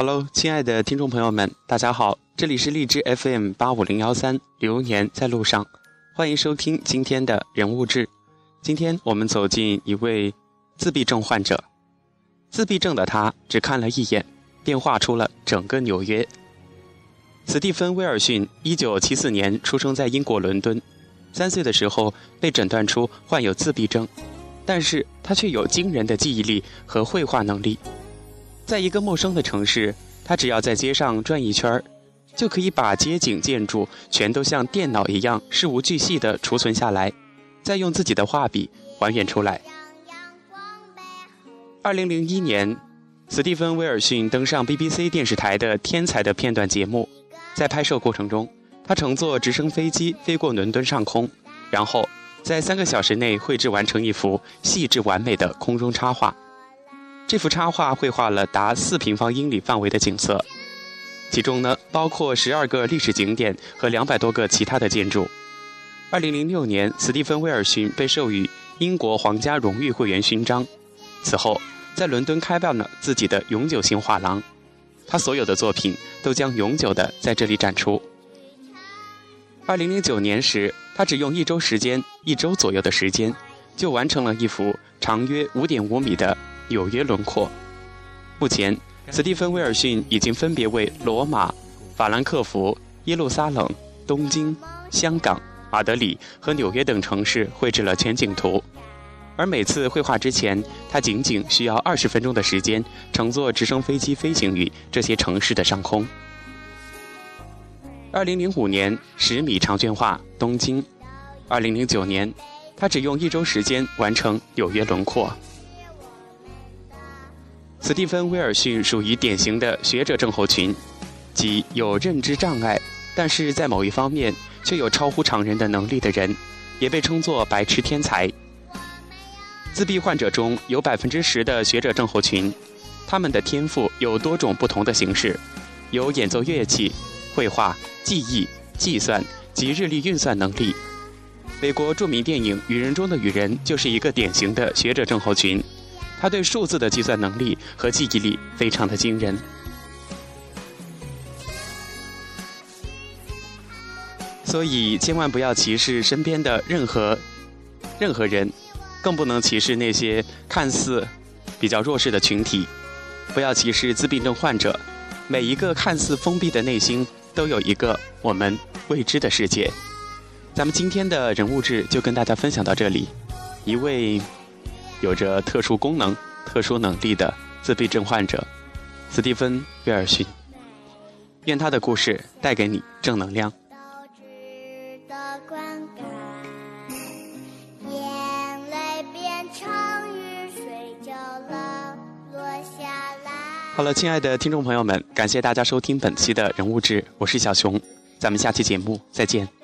Hello，亲爱的听众朋友们，大家好，这里是荔枝 FM 八五零幺三，流年在路上，欢迎收听今天的人物志。今天我们走进一位自闭症患者，自闭症的他只看了一眼，便画出了整个纽约。斯蒂芬·威尔逊，一九七四年出生在英国伦敦，三岁的时候被诊断出患有自闭症，但是他却有惊人的记忆力和绘画能力。在一个陌生的城市，他只要在街上转一圈儿，就可以把街景、建筑全都像电脑一样事无巨细地储存下来，再用自己的画笔还原出来。二零零一年，斯蒂芬·威尔逊登上 BBC 电视台的《天才》的片段节目，在拍摄过程中，他乘坐直升飞机飞过伦敦上空，然后在三个小时内绘制完成一幅细致完美的空中插画。这幅插画绘画了达四平方英里范围的景色，其中呢包括十二个历史景点和两百多个其他的建筑。二零零六年，斯蒂芬·威尔逊被授予英国皇家荣誉会员勋章。此后，在伦敦开办了自己的永久性画廊，他所有的作品都将永久的在这里展出。二零零九年时，他只用一周时间，一周左右的时间，就完成了一幅长约五点五米的。纽约轮廓。目前，斯蒂芬·威尔逊已经分别为罗马、法兰克福、耶路撒冷、东京、香港、马德里和纽约等城市绘制了全景图。而每次绘画之前，他仅仅需要二十分钟的时间，乘坐直升飞机飞行于这些城市的上空。二零零五年，十米长卷画东京；二零零九年，他只用一周时间完成纽约轮廓。斯蒂芬·威尔逊属于典型的学者症候群，即有认知障碍，但是在某一方面却有超乎常人的能力的人，也被称作“白痴天才”。自闭患者中有百分之十的学者症候群，他们的天赋有多种不同的形式，有演奏乐器、绘画、记忆、计算及日历运算能力。美国著名电影《雨人中的雨人》就是一个典型的学者症候群。他对数字的计算能力和记忆力非常的惊人，所以千万不要歧视身边的任何任何人，更不能歧视那些看似比较弱势的群体。不要歧视自闭症患者，每一个看似封闭的内心都有一个我们未知的世界。咱们今天的人物志就跟大家分享到这里，一位。有着特殊功能、特殊能力的自闭症患者斯蒂芬·威尔逊，愿他的故事带给你正能量。好了，亲爱的听众朋友们，感谢大家收听本期的人物志，我是小熊，咱们下期节目再见。